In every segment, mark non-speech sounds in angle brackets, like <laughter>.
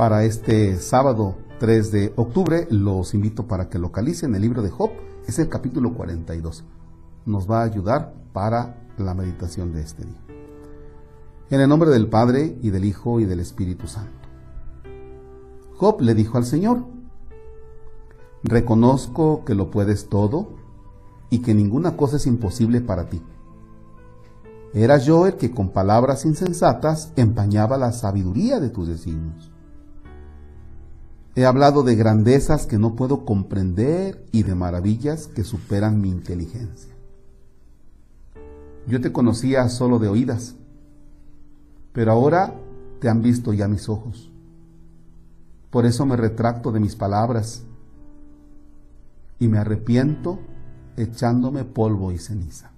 Para este sábado 3 de octubre los invito para que localicen el libro de Job, es el capítulo 42. Nos va a ayudar para la meditación de este día. En el nombre del Padre y del Hijo y del Espíritu Santo. Job le dijo al Señor, reconozco que lo puedes todo y que ninguna cosa es imposible para ti. Era yo el que con palabras insensatas empañaba la sabiduría de tus designios. He hablado de grandezas que no puedo comprender y de maravillas que superan mi inteligencia. Yo te conocía solo de oídas, pero ahora te han visto ya mis ojos. Por eso me retracto de mis palabras y me arrepiento echándome polvo y ceniza.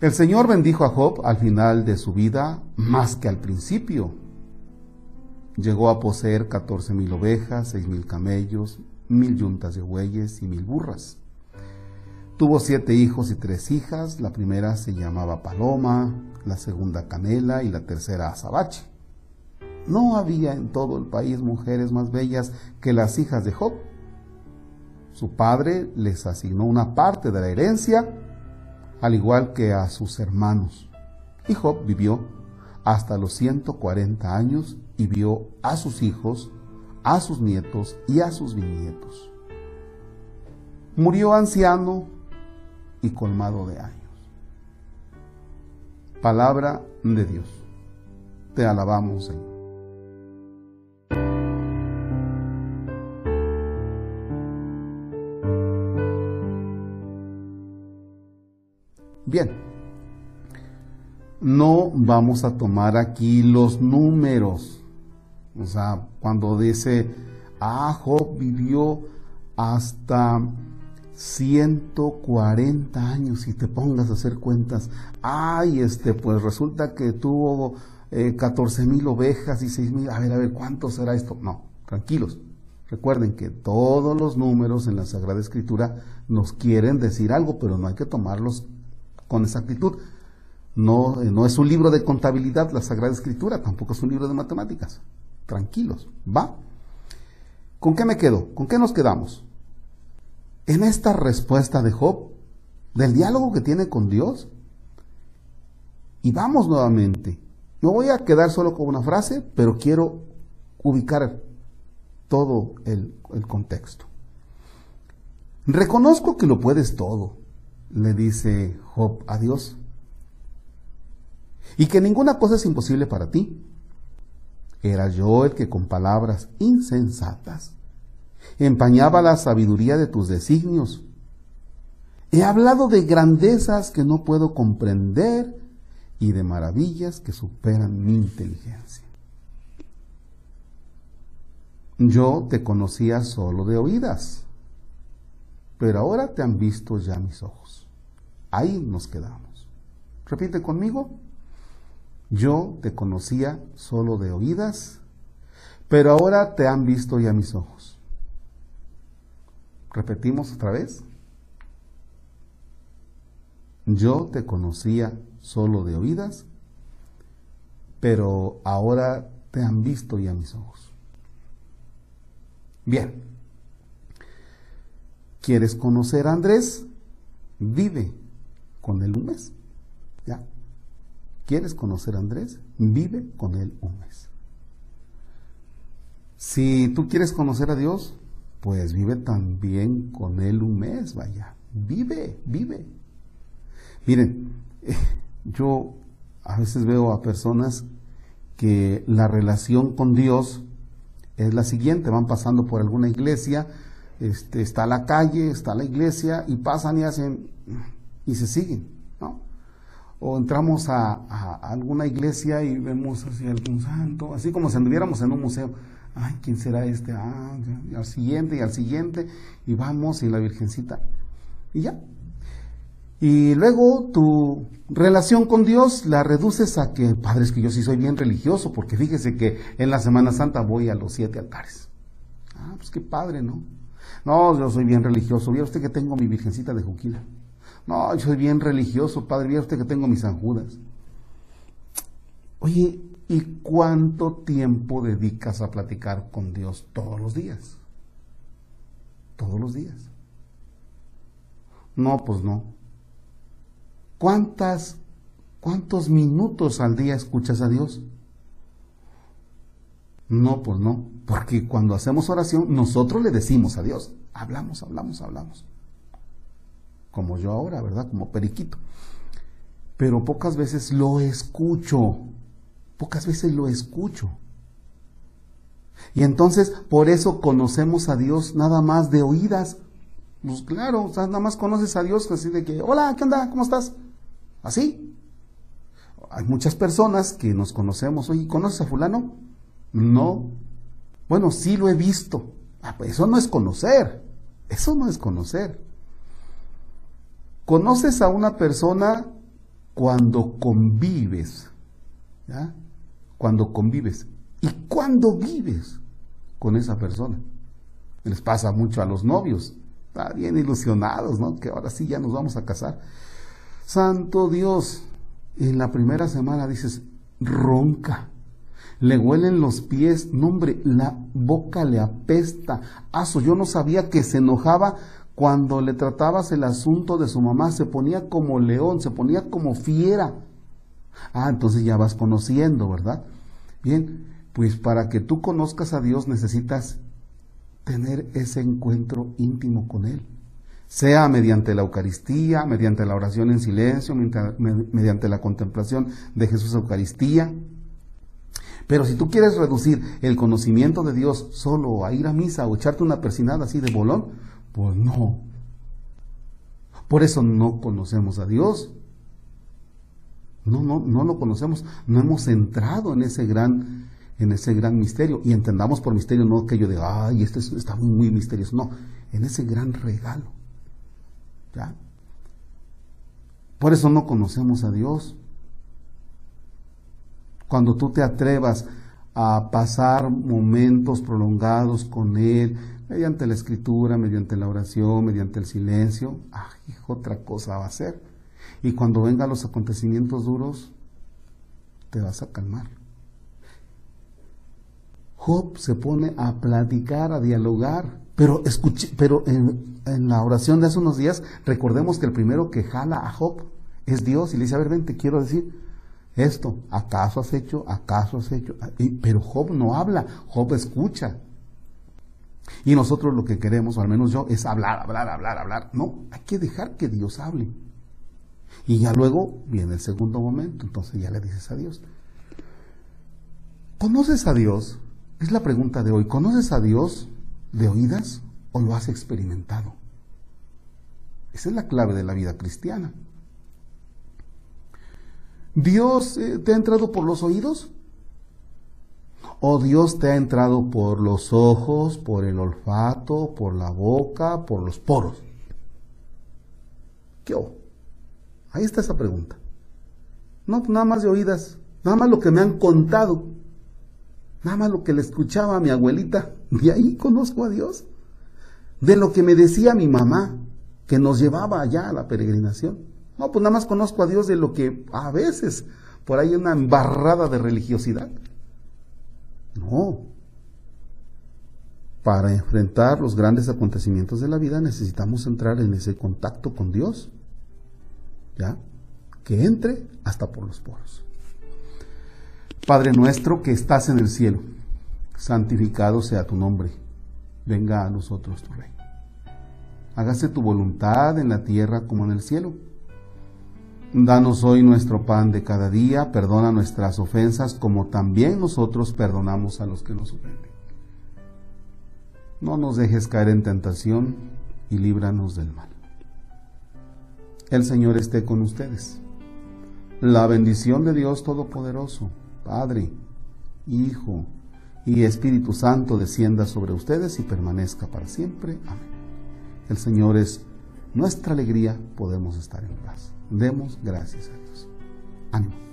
El Señor bendijo a Job al final de su vida más que al principio. Llegó a poseer catorce mil ovejas, seis mil camellos, mil yuntas de bueyes y mil burras. Tuvo siete hijos y tres hijas. La primera se llamaba Paloma, la segunda Canela y la tercera Azabache. No había en todo el país mujeres más bellas que las hijas de Job. Su padre les asignó una parte de la herencia al igual que a sus hermanos. Y Job vivió hasta los 140 años y vio a sus hijos, a sus nietos y a sus bisnietos. Murió anciano y colmado de años. Palabra de Dios. Te alabamos, Señor. Bien, no vamos a tomar aquí los números. O sea, cuando dice, ah, Job vivió hasta 140 años y te pongas a hacer cuentas, ay, este, pues resulta que tuvo eh, 14 mil ovejas y 6 mil, a ver, a ver, ¿cuánto será esto? No, tranquilos. Recuerden que todos los números en la Sagrada Escritura nos quieren decir algo, pero no hay que tomarlos con exactitud. No, eh, no es un libro de contabilidad la Sagrada Escritura, tampoco es un libro de matemáticas. Tranquilos, ¿va? ¿Con qué me quedo? ¿Con qué nos quedamos? En esta respuesta de Job, del diálogo que tiene con Dios. Y vamos nuevamente. No voy a quedar solo con una frase, pero quiero ubicar todo el, el contexto. Reconozco que lo puedes todo le dice Job a Dios. Y que ninguna cosa es imposible para ti. Era yo el que con palabras insensatas empañaba la sabiduría de tus designios. He hablado de grandezas que no puedo comprender y de maravillas que superan mi inteligencia. Yo te conocía solo de oídas pero ahora te han visto ya mis ojos. Ahí nos quedamos. Repite conmigo. Yo te conocía solo de oídas, pero ahora te han visto ya mis ojos. Repetimos otra vez. Yo te conocía solo de oídas, pero ahora te han visto ya mis ojos. Bien. ¿Quieres conocer a Andrés? Vive con él un mes. ¿Quieres conocer a Andrés? Vive con él un mes. Si tú quieres conocer a Dios, pues vive también con él un mes, vaya. Vive, vive. Miren, <laughs> yo a veces veo a personas que la relación con Dios es la siguiente, van pasando por alguna iglesia, este, está la calle, está la iglesia y pasan y hacen y se siguen. O entramos a, alguna iglesia y vemos así algún santo, así como si anduviéramos en un museo. Ay, ¿quién será este? Ah, y al siguiente y al siguiente y vamos y la Virgencita y ya. Y luego tu relación con Dios la reduces a que, padre, es que yo sí soy bien religioso, porque fíjese que en la Semana Santa voy a los siete altares. Ah, pues qué padre, ¿no? No, yo soy bien religioso. Vea usted que tengo mi Virgencita de Juquila. No, yo soy bien religioso, padre. Vea usted que tengo mis San Judas. Oye, ¿Y cuánto tiempo dedicas a platicar con Dios todos los días? Todos los días. No, pues no. ¿Cuántas, cuántos minutos al día escuchas a Dios? No, pues no. Porque cuando hacemos oración, nosotros le decimos a Dios. Hablamos, hablamos, hablamos. Como yo ahora, ¿verdad? Como periquito. Pero pocas veces lo escucho. Pocas veces lo escucho. Y entonces, por eso conocemos a Dios nada más de oídas. Pues claro, nada más conoces a Dios así de que, hola, ¿qué onda? ¿Cómo estás? Así. Hay muchas personas que nos conocemos. Oye, ¿conoces a fulano? No. Bueno, sí lo he visto. Ah, pues eso no es conocer. Eso no es conocer. Conoces a una persona cuando convives. ¿ya? cuando convives y cuando vives con esa persona. Les pasa mucho a los novios, está bien ilusionados, ¿no? Que ahora sí ya nos vamos a casar. Santo Dios, en la primera semana dices, ronca, le huelen los pies, no hombre, la boca le apesta. Aso, yo no sabía que se enojaba cuando le tratabas el asunto de su mamá, se ponía como león, se ponía como fiera. Ah, entonces ya vas conociendo, ¿verdad? Bien, pues para que tú conozcas a Dios necesitas tener ese encuentro íntimo con Él. Sea mediante la Eucaristía, mediante la oración en silencio, mediante la contemplación de Jesús Eucaristía. Pero si tú quieres reducir el conocimiento de Dios solo a ir a misa o echarte una persinada así de bolón, pues no. Por eso no conocemos a Dios. No, no, no lo conocemos, no hemos entrado en ese gran, en ese gran misterio. Y entendamos por misterio no que yo diga, ay, este está muy misterioso. No, en ese gran regalo. ¿Ya? Por eso no conocemos a Dios. Cuando tú te atrevas a pasar momentos prolongados con Él, mediante la escritura, mediante la oración, mediante el silencio, ay, otra cosa va a ser. Y cuando vengan los acontecimientos duros, te vas a calmar. Job se pone a platicar, a dialogar, pero, escuche, pero en, en, la oración de hace unos días, recordemos que el primero que jala a Job es Dios y le dice, a ver, ven, te quiero decir esto, ¿acaso has hecho? ¿Acaso has hecho? pero Job no habla, Job escucha. Y nosotros lo que queremos, o al menos yo, es hablar, hablar, hablar, hablar. No, hay que dejar que Dios hable. Y ya luego viene el segundo momento, entonces ya le dices a Dios. ¿Conoces a Dios? Es la pregunta de hoy. ¿Conoces a Dios de oídas o lo has experimentado? Esa es la clave de la vida cristiana. ¿Dios eh, te ha entrado por los oídos? ¿O Dios te ha entrado por los ojos, por el olfato, por la boca, por los poros? ¿Qué? Ahí está esa pregunta. No, nada más de oídas, nada más lo que me han contado, nada más lo que le escuchaba a mi abuelita, de ahí conozco a Dios. De lo que me decía mi mamá, que nos llevaba allá a la peregrinación. No, pues nada más conozco a Dios de lo que a veces por ahí una embarrada de religiosidad. No. Para enfrentar los grandes acontecimientos de la vida necesitamos entrar en ese contacto con Dios. ¿ya? Que entre hasta por los poros. Padre nuestro que estás en el cielo, santificado sea tu nombre, venga a nosotros tu reino. Hágase tu voluntad en la tierra como en el cielo. Danos hoy nuestro pan de cada día, perdona nuestras ofensas como también nosotros perdonamos a los que nos ofenden. No nos dejes caer en tentación y líbranos del mal. El Señor esté con ustedes. La bendición de Dios Todopoderoso, Padre, Hijo y Espíritu Santo descienda sobre ustedes y permanezca para siempre. Amén. El Señor es nuestra alegría, podemos estar en paz. Demos gracias a Dios. Ánimo.